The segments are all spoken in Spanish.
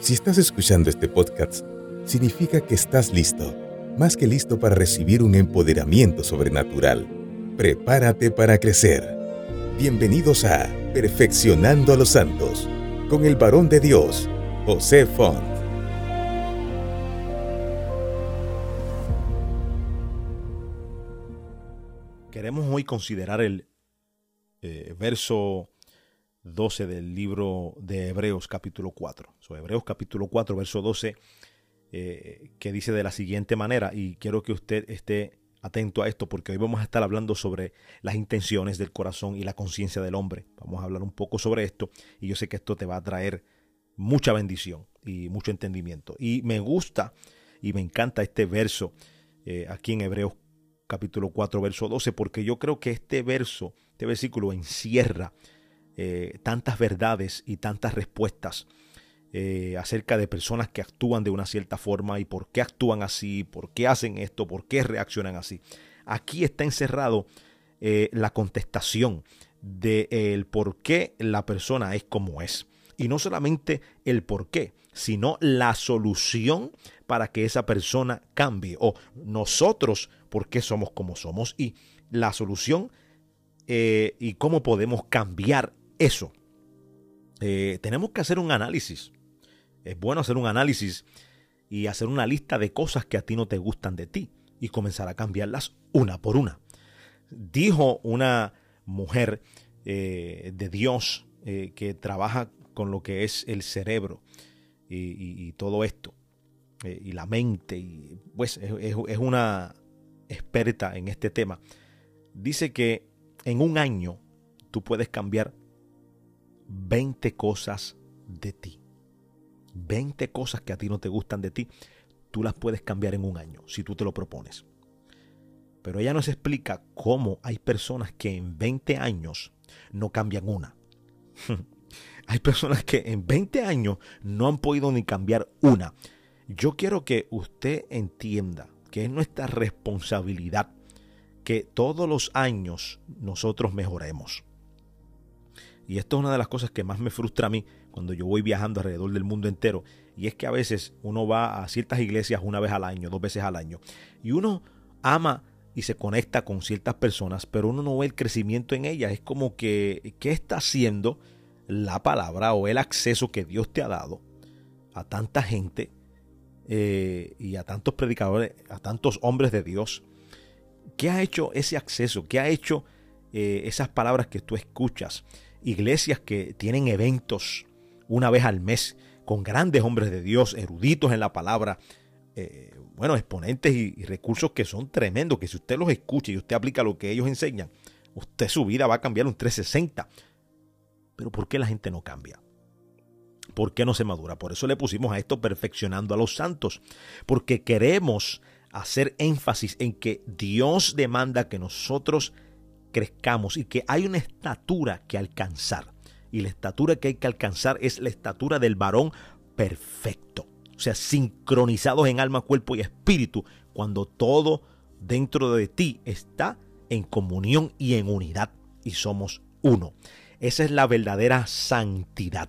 Si estás escuchando este podcast, significa que estás listo, más que listo para recibir un empoderamiento sobrenatural. Prepárate para crecer. Bienvenidos a Perfeccionando a los Santos, con el varón de Dios, José Font. Queremos hoy considerar el eh, verso 12 del libro de Hebreos capítulo 4. So, Hebreos capítulo 4, verso 12, eh, que dice de la siguiente manera, y quiero que usted esté atento a esto porque hoy vamos a estar hablando sobre las intenciones del corazón y la conciencia del hombre. Vamos a hablar un poco sobre esto y yo sé que esto te va a traer mucha bendición y mucho entendimiento. Y me gusta y me encanta este verso eh, aquí en Hebreos capítulo 4, verso 12, porque yo creo que este verso, este versículo encierra eh, tantas verdades y tantas respuestas eh, acerca de personas que actúan de una cierta forma y por qué actúan así, por qué hacen esto, por qué reaccionan así. Aquí está encerrado eh, la contestación del el por qué la persona es como es. Y no solamente el por qué, sino la solución para que esa persona cambie. O nosotros, por qué somos como somos. Y la solución y cómo podemos cambiar eso. Eh, tenemos que hacer un análisis. Es bueno hacer un análisis y hacer una lista de cosas que a ti no te gustan de ti y comenzar a cambiarlas una por una. Dijo una mujer eh, de Dios eh, que trabaja con lo que es el cerebro y, todo esto, y la mente, y pues es una experta en este tema. Dice que en un año tú puedes cambiar 20 cosas de ti. 20 cosas que a ti no te gustan de ti, tú las puedes cambiar en un año, si tú te lo propones. Pero ella nos explica cómo hay personas que en 20 años no cambian una. hay personas que en 20 años no han podido ni cambiar una. Yo quiero que usted entienda que es nuestra responsabilidad que todos los años nosotros mejoremos. Y esto es una de las cosas que más me frustra a mí cuando yo voy viajando alrededor del mundo entero. Y es que a veces uno va a ciertas iglesias una vez al año, dos veces al año. Y uno ama y se conecta con ciertas personas, pero uno no ve el crecimiento en ellas. Es como que, ¿qué está haciendo la palabra o el acceso que Dios te ha dado a tanta gente eh, y a tantos predicadores, a tantos hombres de Dios? ¿Qué ha hecho ese acceso? ¿Qué ha hecho eh, esas palabras que tú escuchas? Iglesias que tienen eventos una vez al mes con grandes hombres de Dios, eruditos en la palabra, eh, bueno, exponentes y, y, recursos que son tremendos, que si usted los escucha y usted aplica lo que ellos enseñan, usted su vida va a cambiar un 360. Pero ¿por qué la gente no cambia? ¿Por qué no se madura? Por eso le pusimos a esto perfeccionando a los santos, porque queremos hacer énfasis en que Dios demanda que nosotros crezcamos y que hay una estatura que alcanzar. Y la estatura que hay que alcanzar es la estatura del varón perfecto. O sea, sincronizados en alma, cuerpo y espíritu, cuando todo dentro de ti está en comunión y en unidad y somos uno. Esa es la verdadera santidad.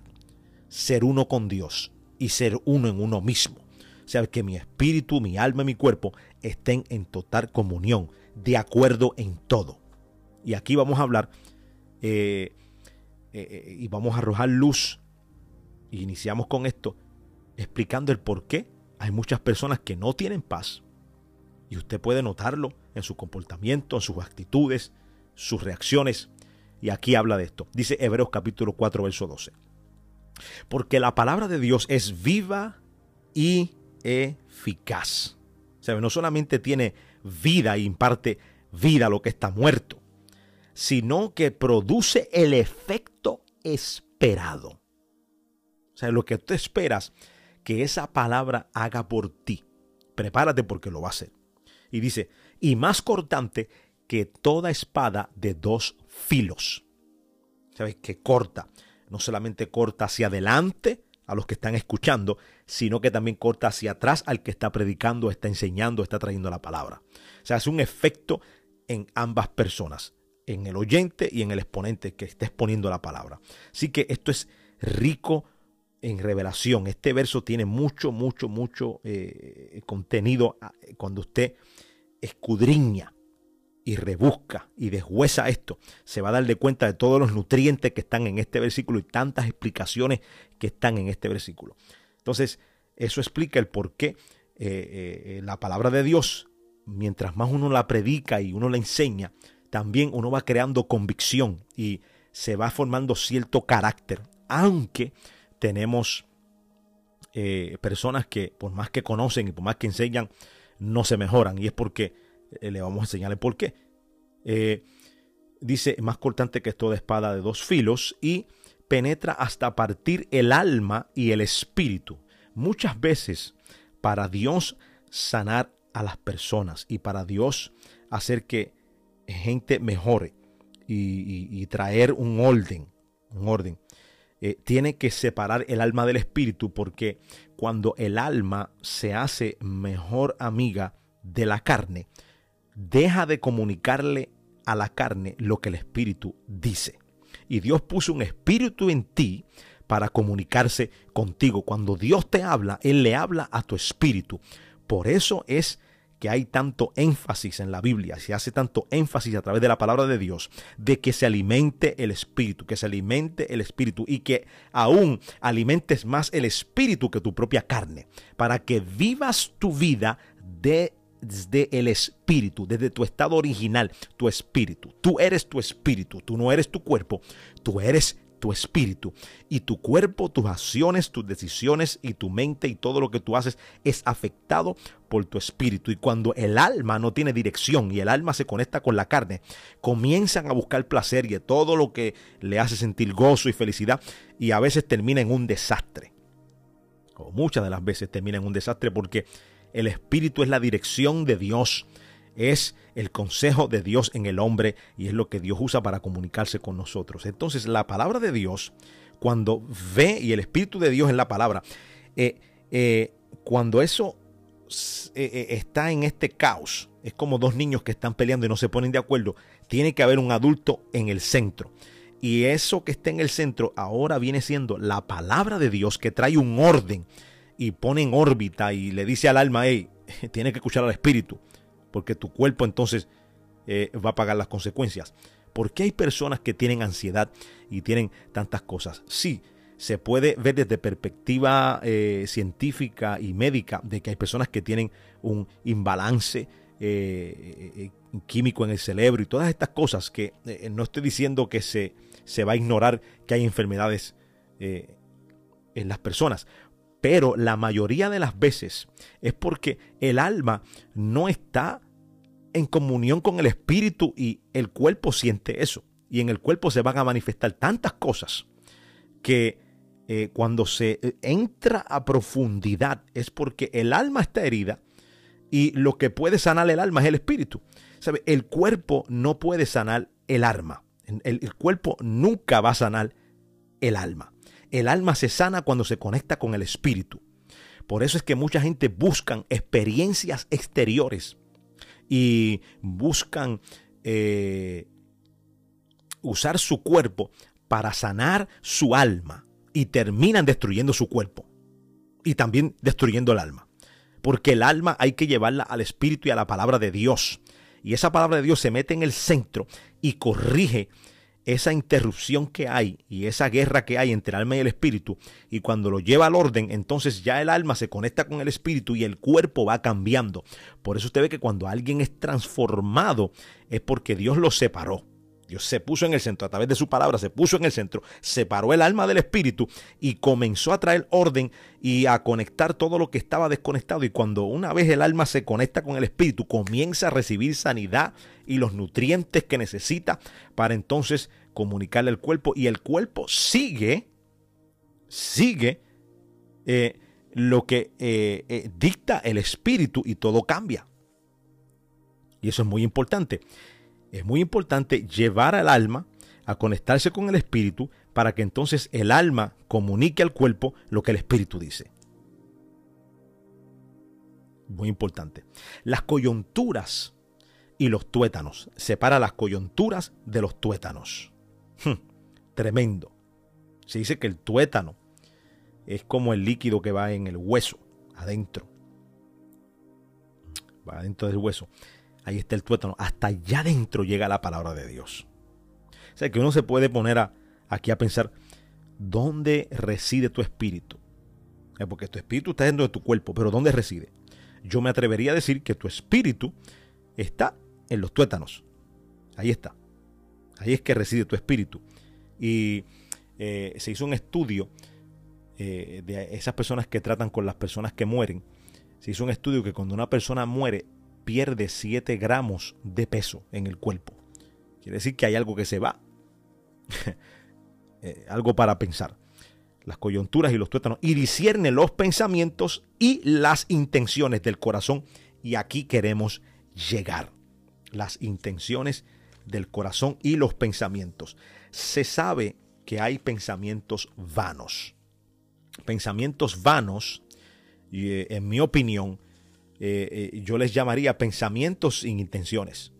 Ser uno con Dios y ser uno en uno mismo. O sea, que mi espíritu, mi alma y mi cuerpo estén en total comunión, de acuerdo en todo. Y aquí vamos a hablar eh, eh, eh, y vamos a arrojar luz. Y iniciamos con esto explicando el por qué hay muchas personas que no tienen paz. Y usted puede notarlo en su comportamiento, en sus actitudes, sus reacciones. Y aquí habla de esto. Dice Hebreos capítulo 4, verso 12. Porque la palabra de Dios es viva y eficaz. O sea, no solamente tiene vida y imparte vida a lo que está muerto, sino que produce el efecto esperado. O sea, lo que tú esperas que esa palabra haga por ti. Prepárate porque lo va a hacer. Y dice, y más cortante que toda espada de dos filos. ¿Sabes? Que corta. No solamente corta hacia adelante a los que están escuchando, sino que también corta hacia atrás al que está predicando, está enseñando, está trayendo la palabra. O sea, es un efecto en ambas personas en el oyente y en el exponente que esté exponiendo la palabra. Así que esto es rico en revelación. Este verso tiene mucho, mucho, mucho eh, contenido ah, cuando usted escudriña y rebusca y deshuesa esto, se va a dar de cuenta de todos los nutrientes que están en este versículo y tantas explicaciones que están en este versículo. Entonces, eso explica el por qué eh, eh, la palabra de Dios, mientras más uno la predica y uno la enseña, también uno va creando convicción y se va formando cierto carácter, aunque tenemos eh, personas que por más que conocen y por más que enseñan, no se mejoran. Y es porque eh, le vamos a enseñarle por qué. Eh, dice, más cortante que toda espada de dos filos y penetra hasta partir el alma y el espíritu. Muchas veces para Dios sanar a las personas y para Dios hacer que gente mejore y, traer un orden, un orden. Eh, tiene que separar el alma del espíritu porque cuando el alma se hace mejor amiga de la carne, deja de comunicarle a la carne lo que el espíritu dice. Y Dios puso un espíritu en ti para comunicarse contigo. Cuando Dios te habla, Él le habla a tu espíritu. Por eso es que hay tanto énfasis en la Biblia, se hace tanto énfasis a través de la palabra de Dios, de que se alimente el espíritu, que se alimente el espíritu y que aún alimentes más el espíritu que tu propia carne, para que vivas tu vida de desde el espíritu, desde tu estado original, tu espíritu. Tú eres tu espíritu, tú no eres tu cuerpo, tú eres tu espíritu. Y tu cuerpo, tus acciones, tus decisiones y tu mente y todo lo que tú haces es afectado por tu espíritu. Y cuando el alma no tiene dirección y el alma se conecta con la carne, comienzan a buscar placer y todo lo que le hace sentir gozo y felicidad y a veces termina en un desastre. O muchas de las veces termina en un desastre porque el Espíritu es la dirección de Dios, es el consejo de Dios en el hombre y es lo que Dios usa para comunicarse con nosotros. Entonces la palabra de Dios, cuando ve y el Espíritu de Dios en la palabra, eh, eh, cuando eso eh, está en este caos, es como dos niños que están peleando y no se ponen de acuerdo, tiene que haber un adulto en el centro. Y eso que está en el centro ahora viene siendo la palabra de Dios que trae un orden y pone en órbita y le dice al alma, hey, tiene que escuchar al espíritu, porque tu cuerpo entonces eh, va a pagar las consecuencias. ¿Por qué hay personas que tienen ansiedad y tienen tantas cosas? Sí, se puede ver desde perspectiva eh, científica y médica de que hay personas que tienen un imbalance eh, químico en el cerebro y todas estas cosas que no estoy diciendo que se, se va a ignorar que hay enfermedades en las personas, pero la mayoría de las veces es porque el alma no está en comunión con el espíritu y el cuerpo siente eso. Y en el cuerpo se van a manifestar tantas cosas que eh, cuando se eh, entra a profundidad es porque el alma está herida y lo que puede sanar el alma es el espíritu. ¿Sabe? El cuerpo no puede sanar el alma. el cuerpo nunca va a sanar el alma. El alma se sana cuando se conecta con el espíritu. Por eso es que mucha gente buscan experiencias exteriores y buscan eh, usar su cuerpo para sanar su alma y terminan destruyendo su cuerpo y también destruyendo el alma. Porque el alma hay que llevarla al espíritu y a la palabra de Dios. Y esa palabra de Dios se mete en el centro y corrige esa interrupción que hay y esa guerra que hay entre el alma y el espíritu, y cuando lo lleva al orden, entonces ya el alma se conecta con el espíritu y el cuerpo va cambiando. Por eso usted ve que cuando alguien es transformado es porque Dios lo separó. Dios se puso en el centro, a través de su palabra se puso en el centro, separó el alma del espíritu y comenzó a traer orden y a conectar todo lo que estaba desconectado. Y cuando una vez el alma se conecta con el espíritu, comienza a recibir sanidad y los nutrientes que necesita para entonces comunicarle al cuerpo. Y el cuerpo sigue, sigue eh, lo que eh, eh, dicta el espíritu y todo cambia. Y eso es muy importante es muy importante llevar al alma a conectarse con el espíritu para que entonces el alma comunique al cuerpo lo que el espíritu dice. Muy importante. Las coyunturas y los tuétanos. Separa las coyunturas de los tuétanos. Hmm, tremendo. Se dice que el tuétano es como el líquido que va en el hueso, adentro. Va adentro del hueso. Ahí está el tuétano. Hasta allá adentro llega la palabra de Dios. O sea que uno se puede poner aquí a pensar, ¿dónde reside tu espíritu? Eh, porque tu espíritu está dentro de tu cuerpo, pero ¿dónde reside? Yo me atrevería a decir que tu espíritu está en los tuétanos. Ahí está. Ahí es que reside tu espíritu. Y eh, se hizo un estudio eh, de esas personas que tratan con las personas que mueren. Se hizo un estudio que cuando una persona muere pierde 7 gramos de peso en el cuerpo. Quiere decir que hay algo que se va. Eh, algo para pensar. Las coyunturas y los tuétanos. Y discierne los pensamientos y las intenciones del corazón. Y aquí queremos llegar. Las intenciones del corazón y los pensamientos. Se sabe que hay pensamientos vanos. Pensamientos vanos, eh, en mi opinión, eh, eh, yo les llamaría pensamientos sin intenciones.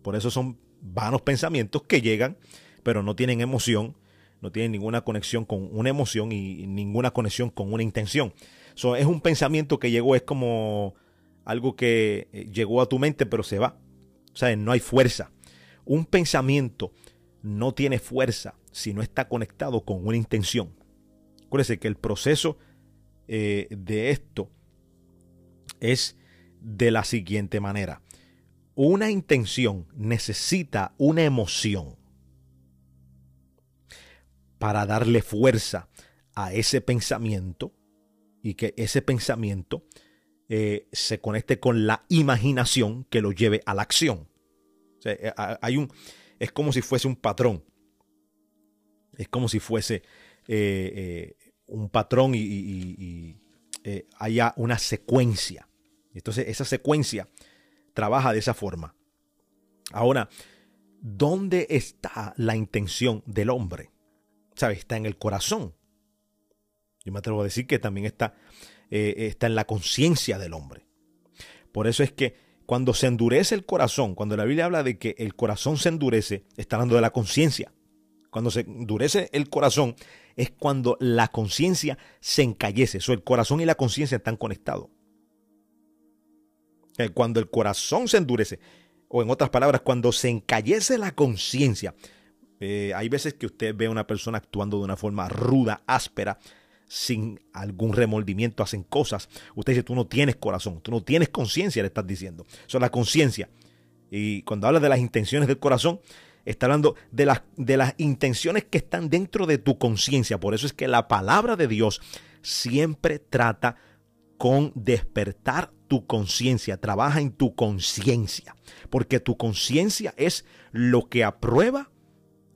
Por eso son vanos pensamientos que llegan, pero no tienen emoción, no tienen ninguna conexión con una emoción y ninguna conexión con una intención. So, es un pensamiento que llegó, es como algo que llegó a tu mente, pero se va. O sea, no hay fuerza. Un pensamiento no tiene fuerza si no está conectado con una intención. Acuérdense que el proceso eh, de esto es de la siguiente manera. Una intención necesita una emoción para darle fuerza a ese pensamiento y que ese pensamiento eh, se conecte con la imaginación que lo lleve a la acción. Eh, hay un, es como si fuese un patrón. Es como si fuese eh, un patrón y, haya una secuencia. Entonces esa secuencia trabaja de esa forma. Ahora, ¿dónde está la intención del hombre? ¿Sabes? Está en el corazón. Yo me atrevo a decir que también está, está en la conciencia del hombre. Por eso es que cuando se endurece el corazón, cuando la Biblia habla de que el corazón se endurece, está hablando de la conciencia. Cuando se endurece el corazón es cuando la conciencia se encallece. Eso, el corazón y la conciencia están conectados. Eh, cuando el corazón se endurece, o en otras palabras, cuando se encallece la conciencia, eh, hay veces que usted ve a una persona actuando de una forma ruda, áspera, sin algún remordimiento, hacen cosas. Usted dice, tú no tienes corazón, tú no tienes conciencia, le estás diciendo. Eso es la conciencia. Y cuando habla de las intenciones del corazón, está hablando de las, de las intenciones que están dentro de tu conciencia. Por eso es que la palabra de Dios siempre trata con despertar tu conciencia, trabaja en tu conciencia, porque tu conciencia es lo que aprueba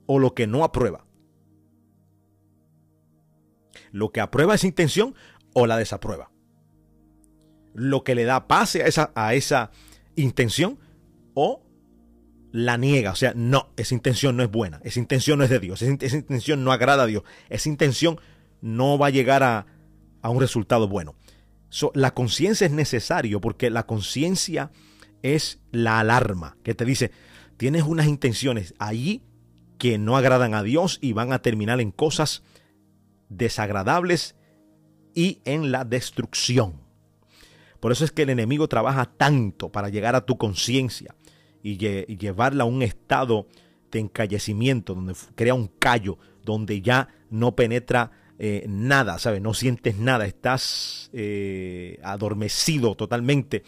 o lo que no aprueba lo que aprueba esa intención o la desaprueba. Lo que le da pase a esa, intención o la niega. O sea, no, esa intención no es buena, esa intención no es de Dios, esa, intención no agrada a Dios, esa intención no va a llegar a, un resultado bueno. La conciencia es necesario porque la conciencia es la alarma que te dice, tienes unas intenciones allí que no agradan a Dios y van a terminar en cosas desagradables y en la destrucción. Por eso es que el enemigo trabaja tanto para llegar a tu conciencia y, llevarla a un estado de encallecimiento, donde crea un callo, donde ya no penetra eh, nada, ¿sabes? No sientes nada, estás eh, adormecido totalmente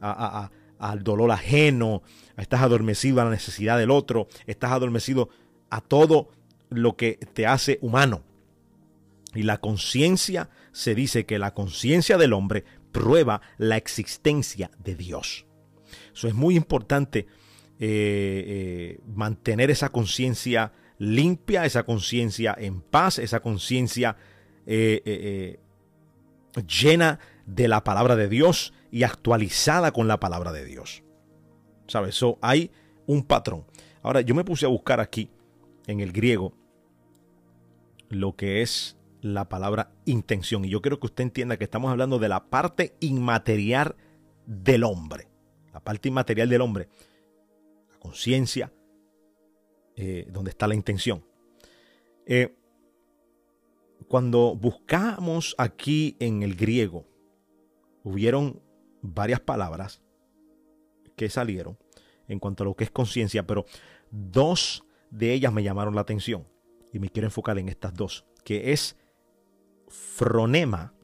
al dolor ajeno, estás adormecido a la necesidad del otro, estás adormecido a todo lo que te hace humano. Y la conciencia, se dice que la conciencia del hombre prueba la existencia de Dios. Eso es muy importante eh, mantener esa conciencia limpia, esa conciencia en paz, esa conciencia eh, llena de la palabra de Dios y actualizada con la palabra de Dios. ¿Sabes? Eso hay un patrón. Ahora, yo me puse a buscar aquí en el griego lo que es la palabra intención. Y yo quiero que usted entienda que estamos hablando de la parte inmaterial del hombre. La parte inmaterial del hombre. La conciencia, eh, donde está la intención. Eh, cuando buscamos aquí en el griego, hubieron varias palabras que salieron en cuanto a lo que es conciencia, pero dos de ellas me llamaron la atención y me quiero enfocar en estas dos, que es fronema,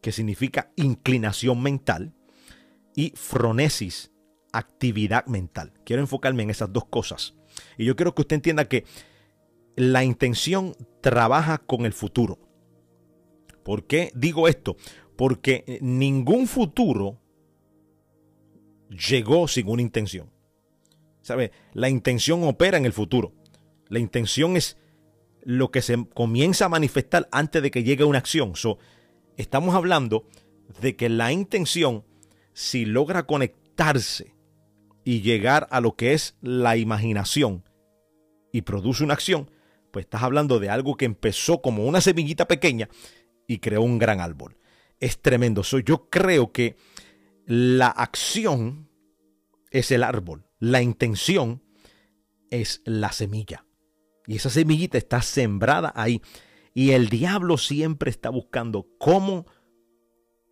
que significa inclinación mental, y fronesis, actividad mental. Quiero enfocarme en esas dos cosas. Y yo quiero que usted entienda que la intención trabaja con el futuro. ¿Por qué digo esto? Porque ningún futuro llegó sin una intención. ¿Sabe? La intención opera en el futuro. La intención es lo que se comienza a manifestar antes de que llegue una acción. estamos hablando de que la intención, si logra conectarse y llegar a lo que es la imaginación y produce una acción, pues estás hablando de algo que empezó como una semillita pequeña y creó un gran árbol. Es tremendo. yo creo que la acción es el árbol, la intención es la semilla. Y esa semillita está sembrada ahí. Y el diablo siempre está buscando cómo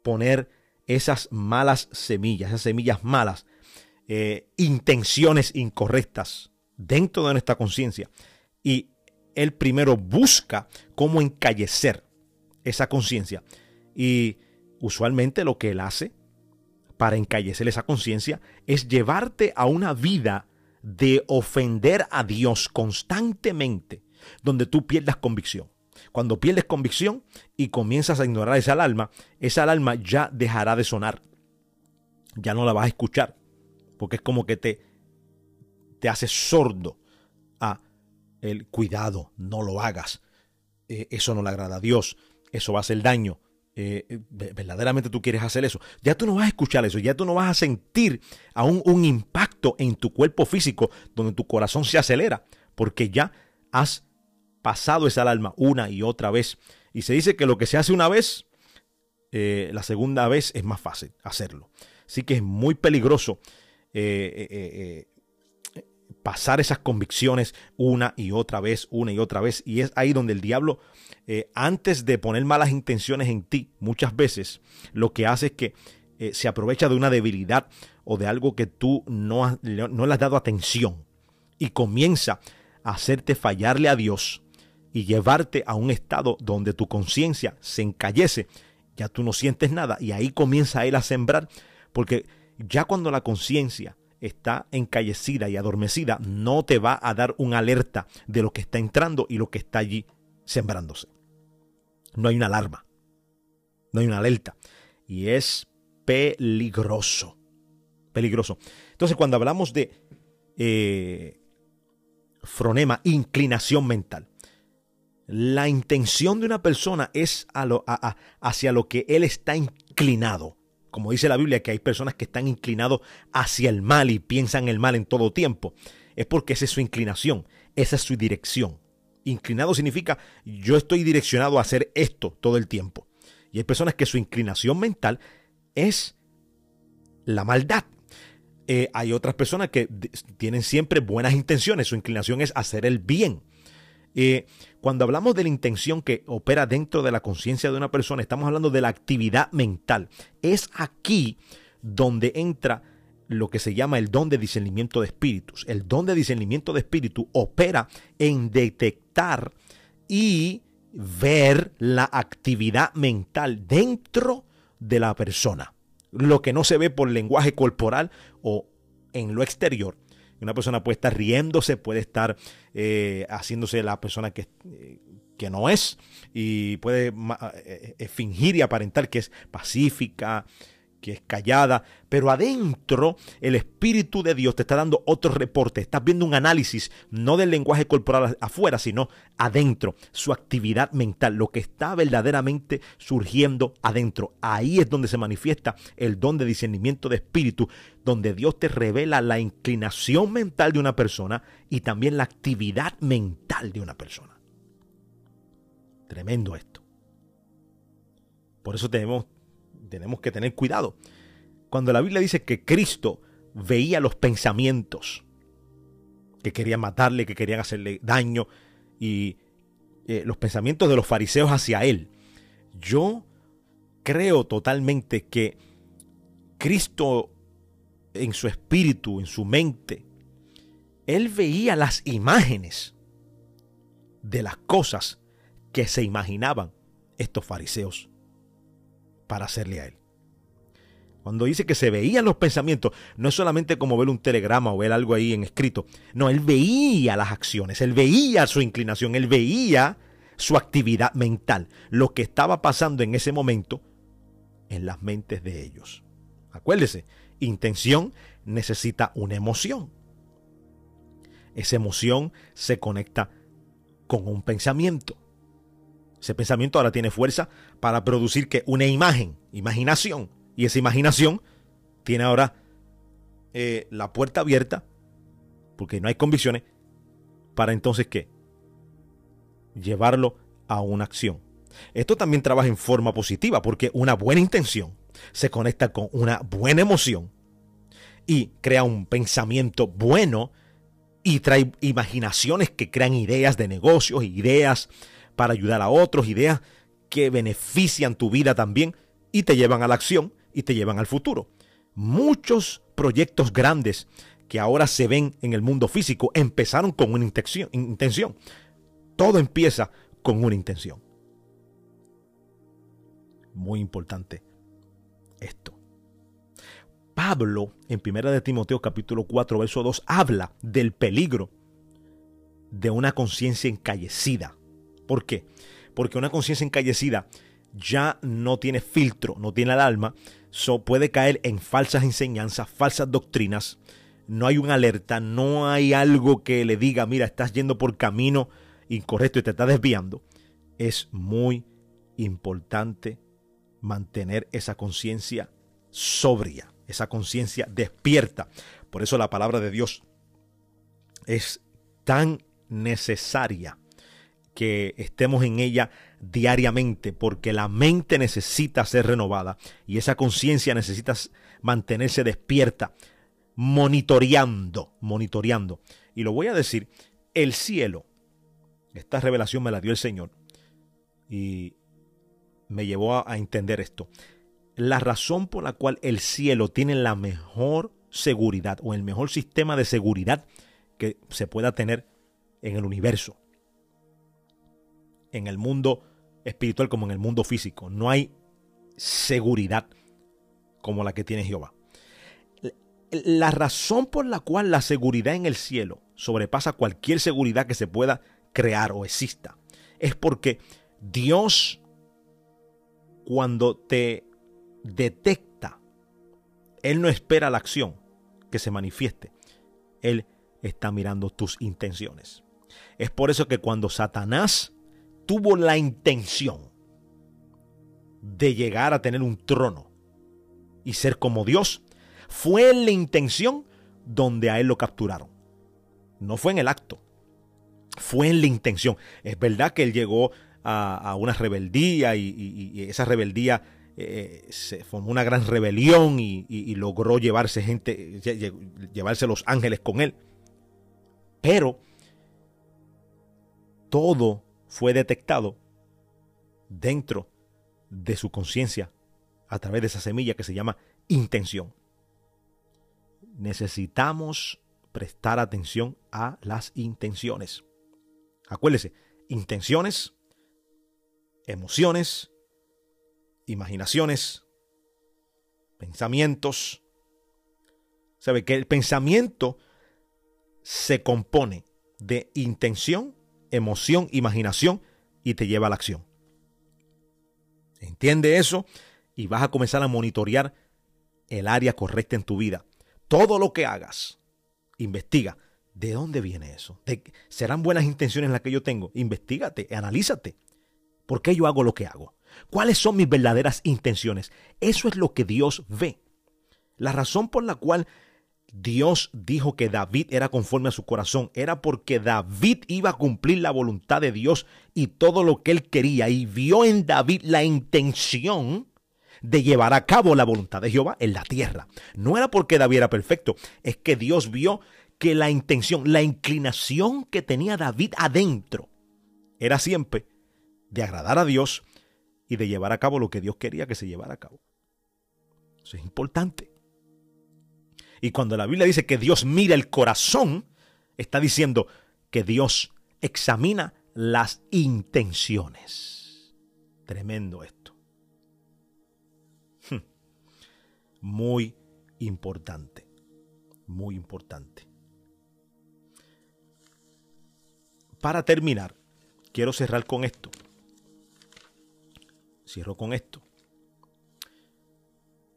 poner esas malas semillas, esas semillas malas, eh, intenciones incorrectas dentro de nuestra conciencia. Y él primero busca cómo encallecer esa conciencia. Y usualmente lo que él hace para encallecer esa conciencia es llevarte a una vida de ofender a Dios constantemente, donde tú pierdas convicción. Cuando pierdes convicción y comienzas a ignorar esa alarma, esa alarma ya dejará de sonar. Ya no la vas a escuchar, porque es como que te, te hace sordo a el cuidado, no lo hagas. Eh, eso no le agrada a Dios, eso va a hacer daño. Eh, eh, verdaderamente tú quieres hacer eso, ya tú no vas a escuchar eso, ya tú no vas a sentir aún un impacto en tu cuerpo físico donde tu corazón se acelera, porque ya has pasado esa alarma una y otra vez. Y se dice que lo que se hace una vez, la segunda vez es más fácil hacerlo. Así que es muy peligroso pasar esas convicciones una y otra vez, una y otra vez. Y es ahí donde el diablo eh, antes de poner malas intenciones en ti, muchas veces lo que hace es que eh, se aprovecha de una debilidad o de algo que tú no, no le has dado atención y comienza a hacerte fallarle a Dios y llevarte a un estado donde tu conciencia se encallece, ya tú no sientes nada y ahí comienza él a sembrar, porque ya cuando la conciencia está encallecida y adormecida, no te va a dar una alerta de lo que está entrando y lo que está allí sembrándose no hay una alarma, no hay una alerta. Y es peligroso, peligroso. Entonces cuando hablamos de eh, fronema, inclinación mental, la intención de una persona es hacia lo que él está inclinado. Como dice la Biblia, que hay personas que están inclinados hacia el mal y piensan el mal en todo tiempo. Es porque esa es su inclinación, esa es su dirección. Inclinado significa yo estoy direccionado a hacer esto todo el tiempo. Y hay personas que su inclinación mental es la maldad. Eh, hay otras personas que tienen siempre buenas intenciones, su inclinación es hacer el bien. Eh, cuando hablamos de la intención que opera dentro de la conciencia de una persona, estamos hablando de la actividad mental. Es aquí donde entra lo que se llama el don de discernimiento de espíritus. El don de discernimiento de espíritu opera en detectar y ver la actividad mental dentro de la persona. Lo que no se ve por lenguaje corporal o en lo exterior. Una persona puede estar riéndose, puede estar eh, haciéndose la persona que, eh, que no es y puede eh, fingir y aparentar que es pacífica, que es callada, pero adentro el Espíritu de Dios te está dando otro reporte, estás viendo un análisis, no del lenguaje corporal afuera, sino adentro, su actividad mental, lo que está verdaderamente surgiendo adentro. Ahí es donde se manifiesta el don de discernimiento de espíritu, donde Dios te revela la inclinación mental de una persona y también la actividad mental de una persona. Tremendo esto. Por eso tenemos tenemos que tener cuidado. Cuando la Biblia dice que Cristo veía los pensamientos, que querían matarle, que querían hacerle daño, y eh, los pensamientos de los fariseos hacia él. Yo creo totalmente que Cristo en su espíritu, en su mente, él veía las imágenes de las cosas que se imaginaban estos fariseos para hacerle a él. Cuando dice que se veían los pensamientos, no es solamente como ver un telegrama o ver algo ahí en escrito. No, él veía las acciones, él veía su inclinación, él veía su actividad mental, lo que estaba pasando en ese momento en las mentes de ellos. Acuérdese, intención necesita una emoción. Esa emoción se conecta con un pensamiento. Ese pensamiento ahora tiene fuerza para producir que una imagen, imaginación. Y esa imaginación tiene ahora eh, la puerta abierta, porque no hay convicciones, para entonces qué? Llevarlo a una acción. Esto también trabaja en forma positiva, porque una buena intención se conecta con una buena emoción y crea un pensamiento bueno y trae imaginaciones que crean ideas de negocios, ideas para ayudar a otros, ideas que benefician tu vida también y te llevan a la acción y te llevan al futuro. Muchos proyectos grandes que ahora se ven en el mundo físico empezaron con una intención. Todo empieza con una intención. Muy importante esto. Pablo, en 1 de Timoteo capítulo 4, verso 2, habla del peligro de una conciencia encallecida. ¿Por qué? Porque una conciencia encallecida ya no tiene filtro, no tiene alarma, so puede caer en falsas enseñanzas, falsas doctrinas. No hay una alerta, no hay algo que le diga, mira, estás yendo por camino incorrecto y te estás desviando. Es muy importante mantener esa conciencia sobria, esa conciencia despierta. Por eso la palabra de Dios es tan necesaria que estemos en ella diariamente, porque la mente necesita ser renovada y esa conciencia necesita mantenerse despierta, monitoreando, monitoreando. Y lo voy a decir, el cielo, esta revelación me la dio el Señor y me llevó a, a entender esto. La razón por la cual el cielo tiene la mejor seguridad o el mejor sistema de seguridad que se pueda tener en el universo en el mundo espiritual como en el mundo físico. No hay seguridad como la que tiene Jehová. La razón por la cual la seguridad en el cielo sobrepasa cualquier seguridad que se pueda crear o exista es porque Dios cuando te detecta, Él no espera la acción que se manifieste. Él está mirando tus intenciones. Es por eso que cuando Satanás tuvo la intención de llegar a tener un trono y ser como Dios, fue en la intención donde a él lo capturaron. No fue en el acto, fue en la intención. Es verdad que él llegó a, una rebeldía y, esa rebeldía eh, se formó una gran rebelión y, logró llevarse gente, llevarse los ángeles con él. Pero todo fue detectado dentro de su conciencia a través de esa semilla que se llama intención. Necesitamos prestar atención a las intenciones. Acuérdese, intenciones, emociones, imaginaciones, pensamientos. Sabe que el pensamiento se compone de intención emoción, imaginación y te lleva a la acción. Entiende eso y vas a comenzar a monitorear el área correcta en tu vida. Todo lo que hagas, investiga. ¿De dónde viene eso? ¿Serán buenas intenciones las que yo tengo? Investígate, analízate. ¿Por qué yo hago lo que hago? ¿Cuáles son mis verdaderas intenciones? Eso es lo que Dios ve. La razón por la cual Dios dijo que David era conforme a su corazón, era porque David iba a cumplir la voluntad de Dios y todo lo que él quería y vio en David la intención de llevar a cabo la voluntad de Jehová en la tierra. No era porque David era perfecto, es que Dios vio que la intención, la inclinación que tenía David adentro era siempre de agradar a Dios y de llevar a cabo lo que Dios quería que se llevara a cabo. Eso es importante. Y cuando la Biblia dice que Dios mira el corazón, está diciendo que Dios examina las intenciones. Tremendo esto. Hmm. Muy importante. Muy importante. Para terminar, quiero cerrar con esto. Cierro con esto.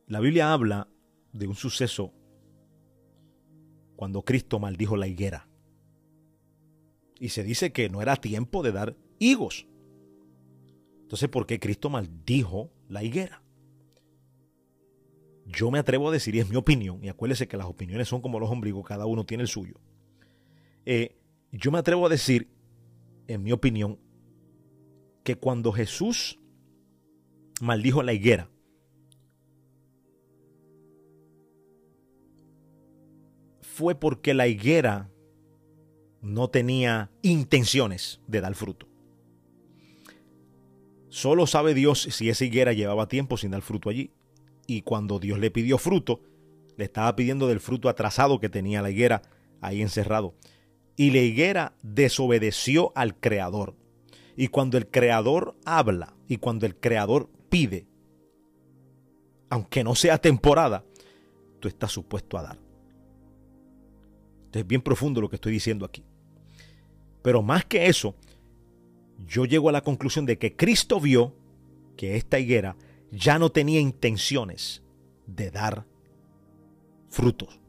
La Biblia habla de un suceso cuando Cristo maldijo la higuera. Y se dice que no era tiempo de dar higos. Entonces, ¿por qué Cristo maldijo la higuera? Yo me atrevo a decir, y es mi opinión, y acuérdese que las opiniones son como los ombligos, cada uno tiene el suyo. Eh, yo me atrevo a decir, en mi opinión, que cuando Jesús maldijo la higuera, fue porque la higuera no tenía intenciones de dar fruto. Solo sabe Dios si esa higuera llevaba tiempo sin dar fruto allí. Y cuando Dios le pidió fruto, le estaba pidiendo del fruto atrasado que tenía la higuera ahí encerrado. Y la higuera desobedeció al Creador. Y cuando el Creador habla y cuando el Creador pide, aunque no sea temporada, tú estás supuesto a dar. Es bien profundo lo que estoy diciendo aquí. Pero más que eso, yo llego a la conclusión de que Cristo vio que esta higuera ya no tenía intenciones de dar frutos.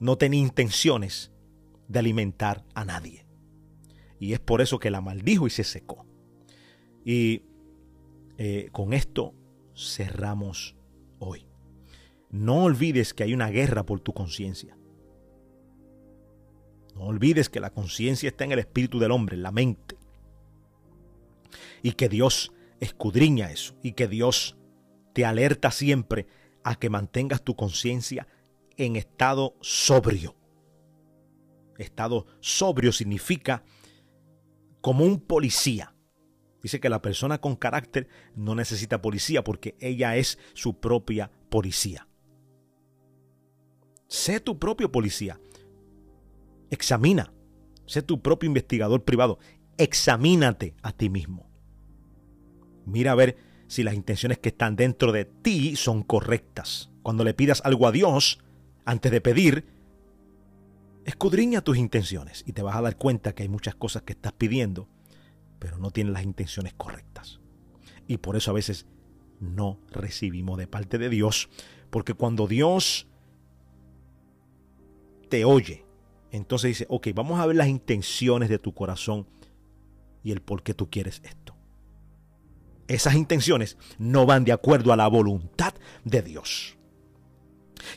No tenía intenciones de alimentar a nadie. Y es por eso que la maldijo y se secó. Y eh, con esto cerramos hoy. No olvides que hay una guerra por tu conciencia. No olvides que la conciencia está en el espíritu del hombre, en la mente. Y que Dios escudriña eso. Y que Dios te alerta siempre a que mantengas tu conciencia en estado sobrio. Estado sobrio significa como un policía. Dice que la persona con carácter no necesita policía porque ella es su propia policía. Sé tu propio policía. Examina. Sé tu propio investigador privado. Examínate a ti mismo. Mira a ver si las intenciones que están dentro de ti son correctas. Cuando le pidas algo a Dios, antes de pedir, escudriña tus intenciones y te vas a dar cuenta que hay muchas cosas que estás pidiendo, pero no tienes las intenciones correctas. Y por eso a veces no recibimos de parte de Dios, porque cuando Dios te oye, entonces dice, ok, vamos a ver las intenciones de tu corazón y el por qué tú quieres esto. Esas intenciones no van de acuerdo a la voluntad de Dios.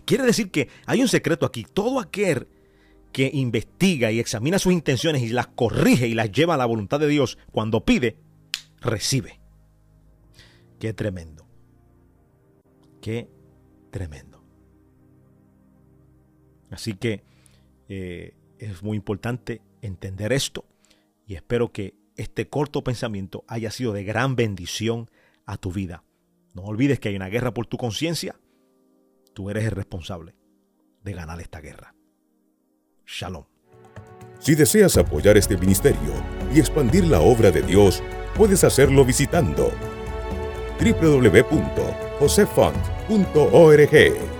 Quiere decir que hay un secreto aquí. Todo aquel que investiga y examina sus intenciones y las corrige y las lleva a la voluntad de Dios, cuando pide, recibe. Qué tremendo. Qué tremendo. Así que eh, es muy importante entender esto y espero que este corto pensamiento haya sido de gran bendición a tu vida. No olvides que hay una guerra por tu conciencia. Tú eres el responsable de ganar esta guerra. Shalom. Si deseas apoyar este ministerio y expandir la obra de Dios, puedes hacerlo visitando www.josefund.org